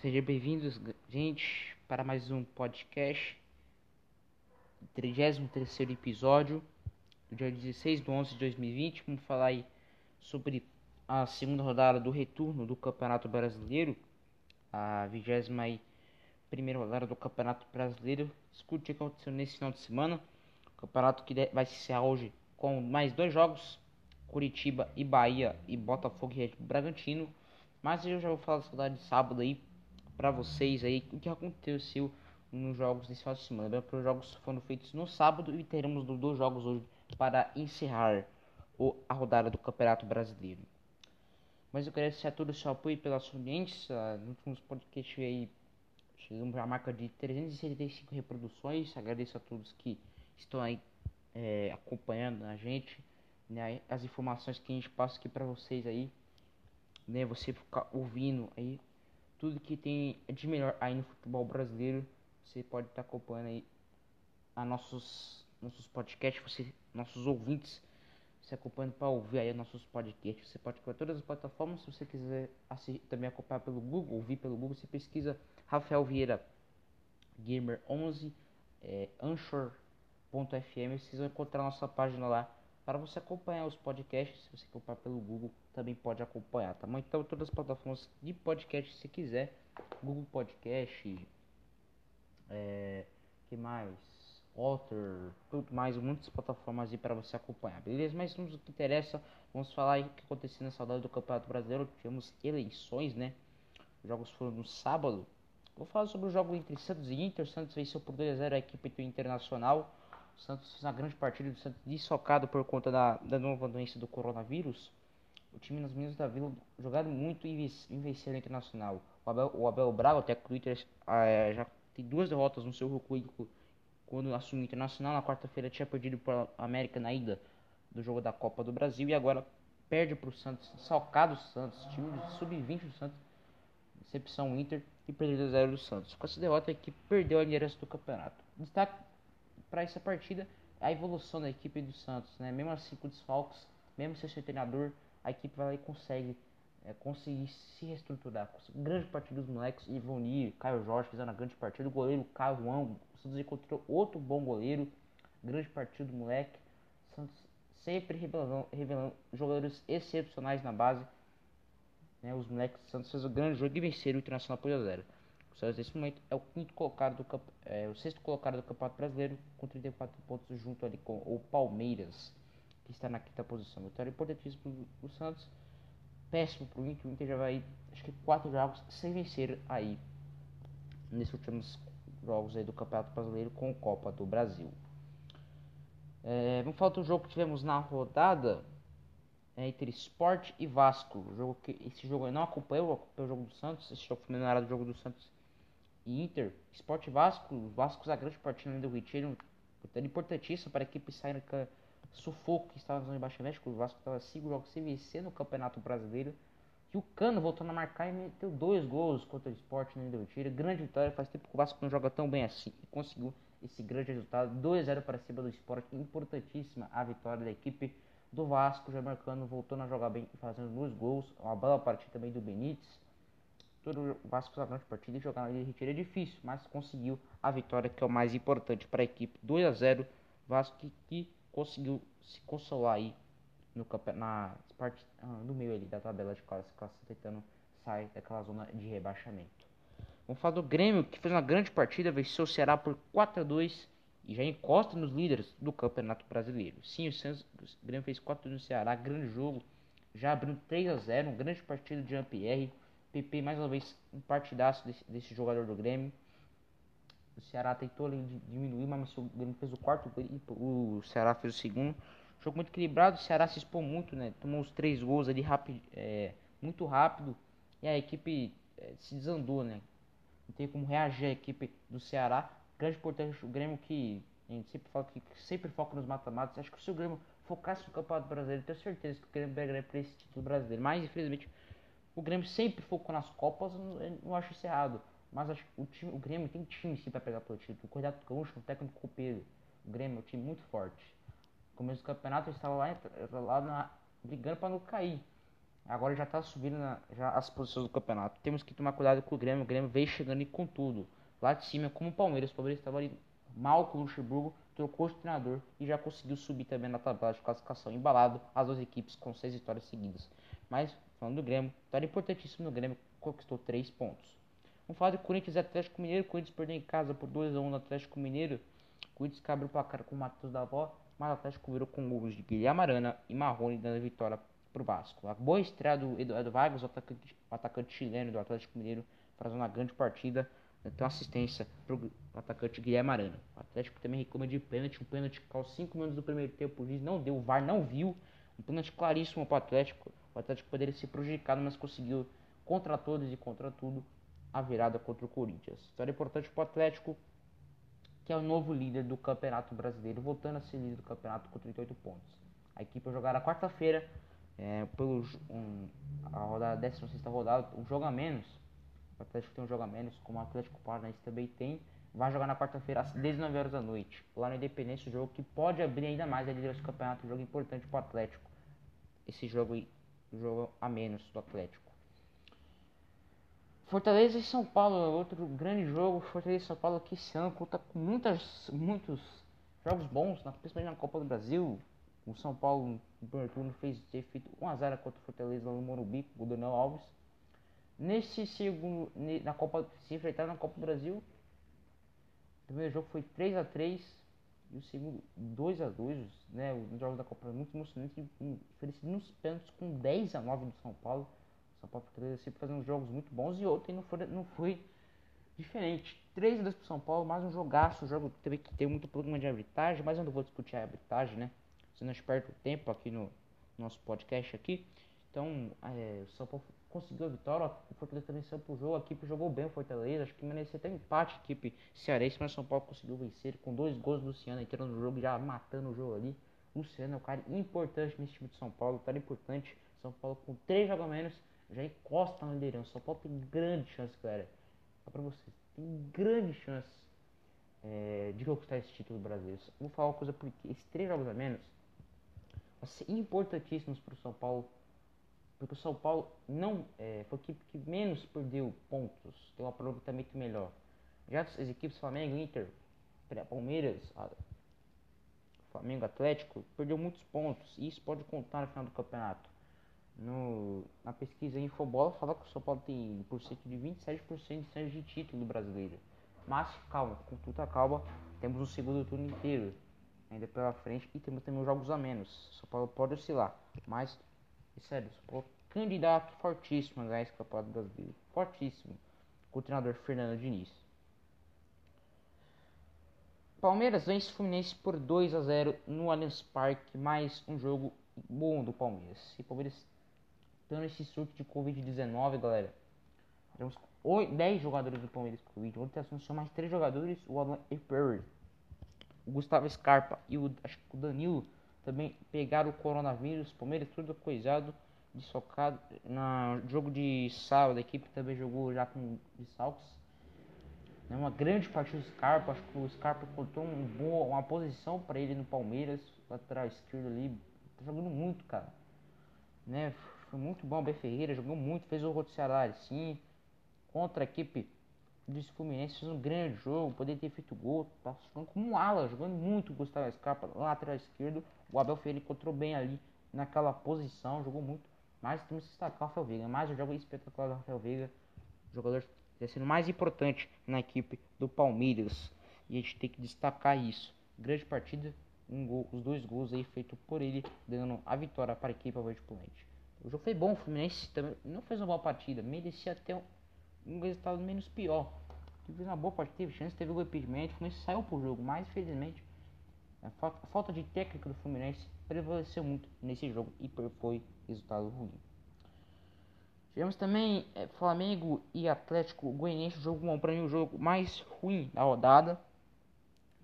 Sejam bem-vindos, gente, para mais um podcast, 33 episódio, do dia 16 de 11 de 2020. Vamos falar aí sobre a segunda rodada do retorno do Campeonato Brasileiro, a 21 primeira rodada do Campeonato Brasileiro. Discutir o que aconteceu nesse final de semana. O campeonato que vai se encerrar hoje com mais dois jogos: Curitiba e Bahia e Botafogo e Bragantino. Mas eu já vou falar da saudade de sábado aí para vocês aí o que aconteceu nos jogos desse final de semana. Os jogos foram feitos no sábado e teremos dois jogos hoje para encerrar a rodada do Campeonato Brasileiro. Mas eu quero agradecer a todos o seu apoio pela sua audiência. Nos últimos podcasts aí chegamos à marca de 375 reproduções. Agradeço a todos que estão aí é, acompanhando a gente, né, as informações que a gente passa aqui para vocês aí, né, você ficar ouvindo aí tudo que tem de melhor aí no futebol brasileiro. Você pode estar tá acompanhando aí a nossos, nossos podcasts, você, nossos ouvintes se acompanhando para ouvir aí nossos podcasts. Você pode acompanhar todas as plataformas. Se você quiser assistir, também acompanhar pelo Google, ouvir pelo Google, você pesquisa Rafael Vieira Gamer 11, é, Anchor.fm. Vocês vão encontrar nossa página lá para você acompanhar os podcasts, se você comprar pelo Google, também pode acompanhar, tá bom? Então, todas as plataformas de podcast, se quiser, Google Podcast, é, que mais? Otter, tudo mais, muitas plataformas aí para você acompanhar, beleza? Mas vamos o que interessa, vamos falar aí o que aconteceu na saudade do Campeonato Brasileiro, tivemos eleições, né? Os jogos foram no sábado. Vou falar sobre o jogo entre Santos e Inter. Santos venceu por 2 a 0 a equipe do Internacional. O Santos fez uma grande partida, o Santos desfocado por conta da, da nova doença do coronavírus. O time nas Minas da Vila jogaram muito e venceram o Internacional. O Abel, o Abel Braga, do Inter, é, já tem duas derrotas no seu currículo quando assumiu o Internacional. Na quarta-feira tinha perdido para a América na ida do jogo da Copa do Brasil e agora perde para o Santos, salcado o Santos, time sub-20 do Santos, decepção Inter e perdeu 0 do Santos. Com essa derrota a equipe perdeu a liderança do campeonato. Destaque para essa partida a evolução da equipe do Santos, né? Mesmo assim com desfalques, mesmo sem ser treinador, a equipe vai lá e consegue é, conseguir se reestruturar. Grande partida dos moleques, Ivonir, Caio Jorge fizeram uma grande partida, o goleiro Caio Juan, o Santos encontrou outro bom goleiro, grande partida do moleque, Santos sempre revelando, revelando jogadores excepcionais na base, né? Os moleques do Santos fez um grande jogo e venceram o Internacional por 0 Santos nesse momento é o quinto colocado do é, o sexto colocado do Campeonato Brasileiro com 34 pontos junto ali com o Palmeiras que está na quinta posição. Vitória importantíssima para o Santos, péssimo para o Inter. O Inter já vai acho que quatro jogos sem vencer aí nesses últimos jogos aí do Campeonato Brasileiro com Copa do Brasil. É, vamos falar do jogo que tivemos na rodada é, entre Sport e Vasco. Jogo que, esse jogo eu não acompanhei, eu acompanhei o jogo do Santos. Esse jogo foi melhorado do jogo do Santos Inter, Sport Vasco, Vasco a grande partida do Retiro, importantíssimo para a equipe sair com sufoco que estava no rebaixamento, o Vasco estava 5 jogos sem vencer no Campeonato Brasileiro. E o Cano voltou a marcar e meteu dois gols contra o Sport no do Retiro. Grande vitória, faz tempo que o Vasco não joga tão bem assim e conseguiu esse grande resultado, 2 0 para cima do Sport, importantíssima a vitória da equipe do Vasco, já marcando, voltando a jogar bem e fazendo dois gols, uma bela partida também do Benítez todo o Vasco uma grande partida e jogar na Retiro é difícil, mas conseguiu a vitória que é o mais importante para a equipe. 2 a 0 Vasco que, que conseguiu se consolar aí no na parte ah, no meio ali da tabela de classificação tentando sair daquela zona de rebaixamento. Vamos falar do Grêmio que fez uma grande partida, venceu o Ceará por 4 a 2 e já encosta nos líderes do Campeonato Brasileiro. Sim, o, Santos, o Grêmio fez 4 a 2 no Ceará, grande jogo, já abriu 3 a 0, um grande partido de Jean-Pierre PP mais uma vez um partidaço desse, desse jogador do Grêmio. O Ceará tentou ali, diminuir, mas o Grêmio fez o quarto e o Ceará fez o segundo. Jogo muito equilibrado, o Ceará se expôs muito, né? Tomou os três gols ali rápido, é, muito rápido e a equipe é, se desandou, né? Não tem como reagir a equipe do Ceará. Grande importante o Grêmio que a gente sempre fala que sempre foca nos mata-matas. Acho que se o Grêmio focasse no Campeonato Brasileiro, tenho certeza que o Grêmio pegaria para esse título brasileiro. Mas infelizmente o Grêmio sempre focou nas Copas, eu não acho isso errado. Mas acho o, time, o Grêmio tem time sim para pegar pelo título. O Correto Gaúcho, o técnico copeiro. O Grêmio é um time muito forte. No começo do campeonato, ele estava lá, lá na, brigando para não cair. Agora já tá subindo na, já as posições do campeonato. Temos que tomar cuidado com o Grêmio. O Grêmio veio chegando e com tudo. Lá de cima, como o Palmeiras. O Palmeiras estava ali mal com o Luxemburgo, trocou de treinador e já conseguiu subir também na tabela de classificação. Embalado as duas equipes com seis vitórias seguidas. Mas, falando do Grêmio, vitória importantíssimo no Grêmio, conquistou três pontos. Vamos falar do Corinthians e Atlético Mineiro. O Corinthians perdeu em casa por 2x1 no Atlético Mineiro. O Corinthians abriu o placar com o Matheus da Avó, mas o Atlético virou com gols de Guilherme Arana e Marrone dando vitória para o Vasco. A boa estreia do Eduardo Vargas, o atacante, o atacante chileno do Atlético Mineiro, fazendo uma grande partida. Tem assistência para o atacante Guilherme Arana. O Atlético também reclama de pênalti, um pênalti que aos 5 minutos do primeiro tempo o juiz não deu, o VAR não viu. Um pênalti claríssimo para o Atlético. O Atlético poderia ser prejudicado, mas conseguiu contra todos e contra tudo a virada contra o Corinthians. História importante para o Atlético, que é o novo líder do Campeonato Brasileiro, voltando a ser líder do campeonato com 38 pontos. A equipe vai jogar na quarta-feira, é, pelo um, a rodada, 16 rodada, um jogo a menos. O Atlético tem um jogo a menos, como o Atlético Paranaense também tem. Vai jogar na quarta-feira às 19 horas da noite, lá no Independência, um jogo que pode abrir ainda mais a liderança do campeonato, um jogo importante para o Atlético. Esse jogo jogo a menos do Atlético. Fortaleza e São Paulo, outro grande jogo. Fortaleza e São Paulo que esse ano conta com muitas, muitos jogos bons, principalmente na Copa do Brasil. O São Paulo no primeiro turno fez ter feito 1x0 contra o Fortaleza no Morumbi, com o Daniel Alves. Nesse segundo, na Copa, se enfrentar na Copa do Brasil, o primeiro jogo foi 3x3 e o segundo 2x2, né? Os jogos da Copa muito emocionante, oferecido nos pênaltis com 10x9 do São Paulo. São Paulo sempre fazendo jogos muito bons e ontem não foi, não foi diferente. 3 2 pro São Paulo, mais um jogaço. O jogo teve que ter muito problema de arbitragem, mas eu não vou discutir a arbitragem, né? Você não perde o tempo aqui no nosso podcast aqui. Então, é, o São Paulo conseguiu a vitória. O Fortaleza também saiu pro jogo. A equipe jogou bem o Fortaleza. Acho que merecia até empate a equipe cearense, mas o São Paulo conseguiu vencer com dois gols do Luciano entrando no jogo, já matando o jogo ali. Luciano é um cara importante nesse time de São Paulo, um cara importante. São Paulo com três jogos a menos já encosta na liderança. São Paulo tem grande chance, galera. Só pra vocês, tem grande chance é, de conquistar esse título brasileiro. Vou falar uma coisa porque esses três jogos a menos vão ser importantíssimos pro São Paulo. Porque o São Paulo não é, foi a equipe que menos perdeu pontos, tem um aproveitamento melhor. Já as equipes Flamengo, Inter, Palmeiras, Flamengo Atlético, perdeu muitos pontos. E isso pode contar no final do campeonato no, na pesquisa Infobola fala que o São Paulo tem por cento de 27% de chance de título brasileiro. Mas calma, com toda calma, temos um segundo turno inteiro ainda pela frente e temos também jogos a menos. São Paulo pode oscilar, mas é sério, São Paulo candidato fortíssimo a ganhar esse campeonato brasileiro. Fortíssimo. Com o treinador Fernando Diniz. Palmeiras vence Fluminense por 2 a 0 no Allianz Parque, mais um jogo bom do Palmeiras. E Palmeiras tendo esse surto de Covid-19, galera. Temos 10 jogadores do Palmeiras com Covid. Ontem anunciou mais 3 jogadores, o Alan Perry, o Gustavo Scarpa e o, acho o Danilo também pegaram o coronavírus. Palmeiras tudo coisado, desfocado. No jogo de sábado, a equipe também jogou já com desfalques. É uma grande partida do Scarpa. Acho que o Scarpa encontrou um boa, uma posição para ele no Palmeiras, lateral esquerdo ali. Tá jogando muito, cara. Né? Foi muito bom. O B Ferreira jogou muito, fez o Roto sim. Contra a equipe do Fluminense, fez um grande jogo, poderia ter feito gol. Tá jogando como um ala, jogando muito Gustavo Scarpa, lateral esquerdo. O Abel Ferreira encontrou bem ali naquela posição, jogou muito. Mas temos que destacar o Rafael Veiga. Mais um jogo espetacular do Rafael Veiga. Jogador sendo mais importante na equipe do Palmeiras. E a gente tem que destacar isso. Grande partida, um gol, os dois gols aí feitos por ele, dando a vitória para a equipe Verde Pulente. O jogo foi bom, o Fluminense também não fez uma boa partida, merecia até um, um resultado menos pior. Fez uma boa partida, teve chance, teve o impedimento, o Fluminense saiu pro jogo, mas infelizmente a falta, a falta de técnica do Fluminense prevaleceu muito nesse jogo e foi resultado ruim. Tivemos também é, Flamengo e Atlético Goianiense, jogo bom para mim, o jogo mais ruim da rodada.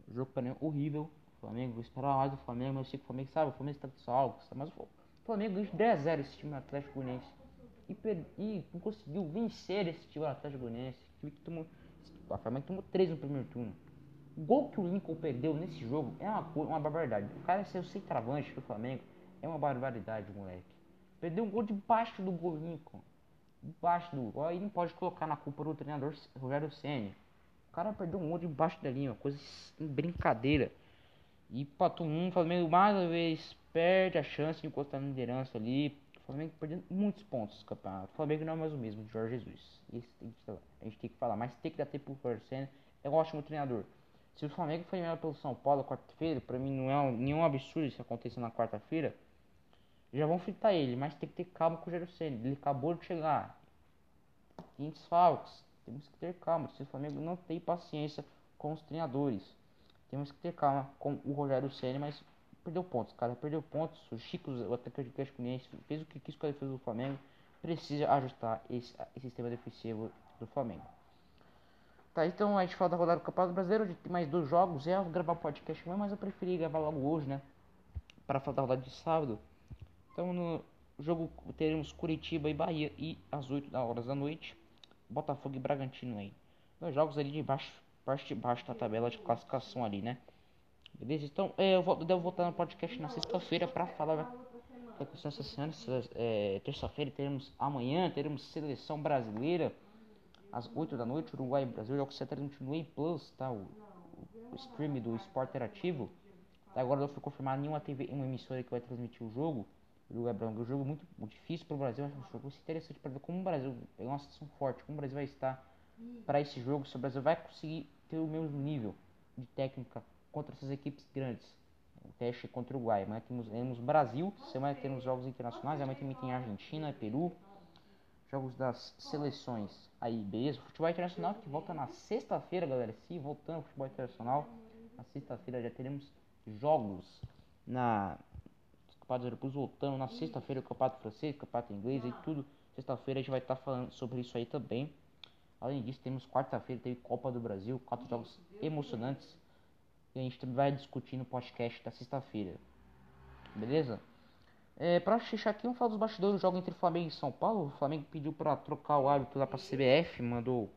O jogo para mim horrível. O Flamengo, vou esperar mais do Flamengo, mas eu sei que o Flamengo sabe, o Flamengo está salvo, mas o Flamengo ganhou 10 0 esse time Atlético Goianiense. E, e não conseguiu vencer esse time do Atlético Goianiense. Que tomou, a Flamengo tomou 3 no primeiro turno. O gol que o Lincoln perdeu nesse jogo é uma, uma barbaridade. O cara ser o centroavante do Flamengo é uma barbaridade, moleque. Perdeu um gol debaixo do gol, Lincoln. Debaixo do gol. Aí não pode colocar na culpa do treinador Rogério Senna. O cara perdeu um gol debaixo da linha, coisa em brincadeira. E pra todo mundo, o Flamengo mais uma vez perde a chance de encostar na liderança ali. O Flamengo perdendo muitos pontos no campeonato. O Flamengo não é mais o mesmo de Jorge Jesus. Isso a gente tem que falar, mas tem que dar tempo pro Rogério Senna. É um ótimo treinador. Se o Flamengo foi eliminado pelo São Paulo quarta-feira, pra mim não é um, nenhum absurdo isso acontecer na quarta-feira. Já vão fritar ele, mas tem que ter calma com o Rogério Senna. Ele acabou de chegar. Tem desfalques. Temos que ter calma. Se o Flamengo não tem paciência com os treinadores. Temos que ter calma com o Rogério Senna, mas perdeu pontos, cara. Perdeu pontos. O Chico, o atacante do Atlético fez o que quis com a defesa do Flamengo. Precisa ajustar esse, esse sistema defensivo do Flamengo. Tá, então a gente fala da rodada do Campeonato Brasileiro, de mais dois jogos. É gravar podcast mas eu preferi gravar logo hoje, né? Para falar da rodada de sábado. Então no jogo teremos Curitiba e Bahia e às 8 horas da noite, Botafogo e Bragantino aí. Dois jogos ali de baixo, parte de baixo da tabela de classificação ali, né? Beleza? Então é, eu, vou, devo voltar no podcast na sexta-feira para falar o que aconteceu essa semana. É, Terça-feira teremos amanhã, teremos seleção brasileira às 8 da noite, Uruguai e Brasil, jogo você transmite no Plus, tá? O, o, stream do Esporte Interativo. Agora não foi confirmado nenhuma TV, uma emissora que vai transmitir o jogo. Uruguai Brasil, é jogo muito, muito difícil para o Brasil, acho um jogo interessante para ver como o Brasil é uma situação forte, como o Brasil vai estar para esse jogo, se o Brasil vai conseguir ter o mesmo nível de técnica contra essas equipes grandes. O teste contra o Uruguai. Amanhã temos, temos Brasil, semana temos jogos internacionais, amanhã também tem Argentina, Peru, jogos das seleções aí, beleza? Futebol internacional que volta na sexta-feira, galera. Se voltando futebol internacional, na sexta-feira já teremos jogos na Campeonatos Europeus voltando na sexta-feira, o Campeonato Francês, o Campeonato Inglês e tudo. Sexta-feira a gente vai estar tá falando sobre isso aí também. Além disso, temos quarta-feira, teve Copa do Brasil, quatro jogos emocionantes. E a gente vai discutir no podcast da sexta-feira. Beleza? É, pra fechar aqui, vamos falar dos bastidores do jogo entre Flamengo e São Paulo. O Flamengo pediu para trocar o árbitro lá pra CBF, mandou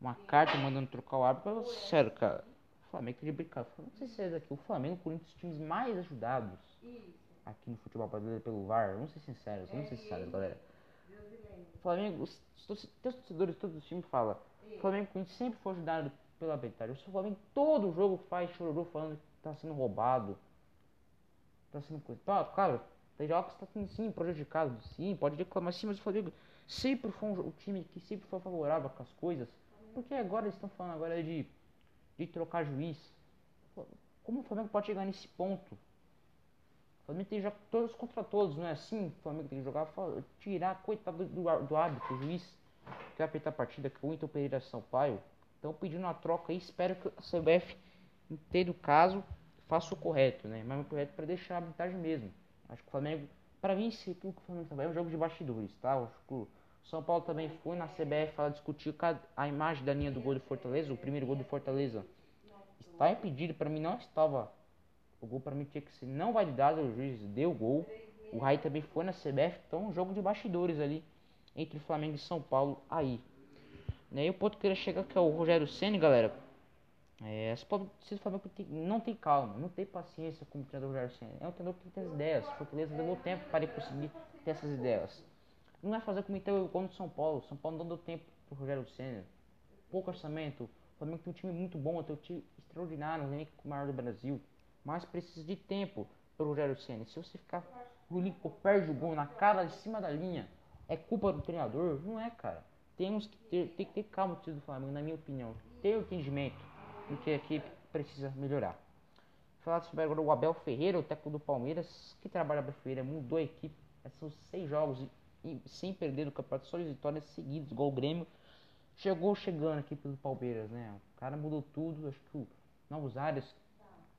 uma carta mandando trocar o árbitro. Sério, cara, o Flamengo de brincadeira. Não sei se é daqui. O Flamengo, por um dos times mais ajudados aqui no futebol brasileiro pelo VAR. Vamos ser sinceros, vamos ser sinceros, galera. O Flamengo, os, os torcedores, todos os times falam. O Flamengo sempre foi ajudado pela arbitragem. O Flamengo todo jogo faz chororô falando que tá sendo roubado tá sendo coisa. Tá, cara, tem jogos que tá sendo sim prejudicado, sim, pode reclamar sim, mas o Flamengo sempre foi um, o time que sempre foi favorável com as coisas. Porque agora eles estão falando agora de, de trocar juiz. Como o Flamengo pode chegar nesse ponto? O Flamengo tem que jogar todos contra todos, não é assim? O Flamengo tem que jogar, tirar, coitado do, do árbitro, o juiz que vai apertar a partida, que é o Inter Pereira Sampaio. Então pedindo uma troca aí, espero que a CBF entenda o caso faça o correto, né? Mas o correto para deixar a arbitragem mesmo. Acho que o Flamengo, para mim, se o que o Flamengo também é um jogo de bastidores, tá? Acho que o São Paulo também foi na CBF para discutir a imagem da linha do gol do Fortaleza, o primeiro gol do Fortaleza. Está impedido, para mim não estava. O gol para mim tinha que ser não validado, o juiz deu o gol. O Rai também foi na CBF, então um jogo de bastidores ali entre Flamengo e São Paulo aí. Né? E o ponto que eu queria chegar que é o Rogério Senna, galera é, se Flamengo não tem calma, não tem paciência como o treinador Rogério Senna. É um treinador que tem as ideias. Fortaleza levou tempo para ele conseguir ter essas ideias. Não é fazer como então o São Paulo. São Paulo não deu tempo para o Rogério Senna. Pouco orçamento. O Flamengo tem um time muito bom, tem um time extraordinário, um elenco maior do Brasil. Mas precisa de tempo para o Rogério Senna. Se você ficar o Lincoln perde o gol na cara de cima da linha, é culpa do treinador? Não é, cara. Temos que ter, tem que ter calma o time do Flamengo, na minha opinião. Ter o entendimento do que a equipe precisa melhorar. Falar sobre agora o Abel Ferreira, o técnico do Palmeiras, que trabalha Abel Ferreira, mudou a equipe. São seis jogos e, sem perder no campeonato, só vitórias seguidas, igual o Grêmio. Chegou chegando aqui pelo Palmeiras, né? O cara mudou tudo, acho que novos áreas,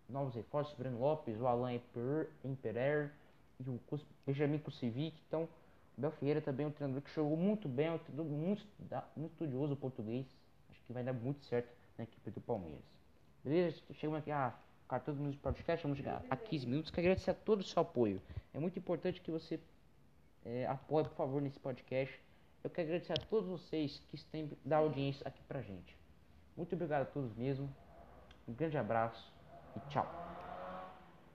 novos reforços, Breno Lopes, o Alain Emperer e o Benjamin Kusevic. Então, o Abel Ferreira também é um treinador que jogou muito bem, é um treinador muito, muito estudioso português. Acho que vai dar muito certo na equipe do Palmeiras. Beleza? Chegamos aqui a 14 minutos de podcast, vamos chegar a 15 minutos. Quero agradecer a todo o seu apoio. É muito importante que você é, apoie, por favor, nesse podcast. Eu quero agradecer a todos vocês que estão da audiência aqui pra gente. Muito obrigado a todos mesmo. Um grande abraço e tchau.